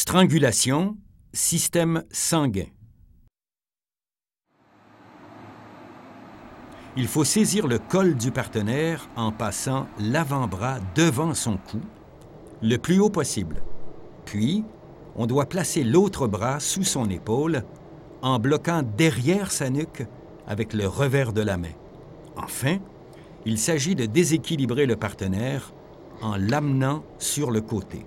Strangulation, système sanguin. Il faut saisir le col du partenaire en passant l'avant-bras devant son cou, le plus haut possible. Puis, on doit placer l'autre bras sous son épaule en bloquant derrière sa nuque avec le revers de la main. Enfin, il s'agit de déséquilibrer le partenaire en l'amenant sur le côté.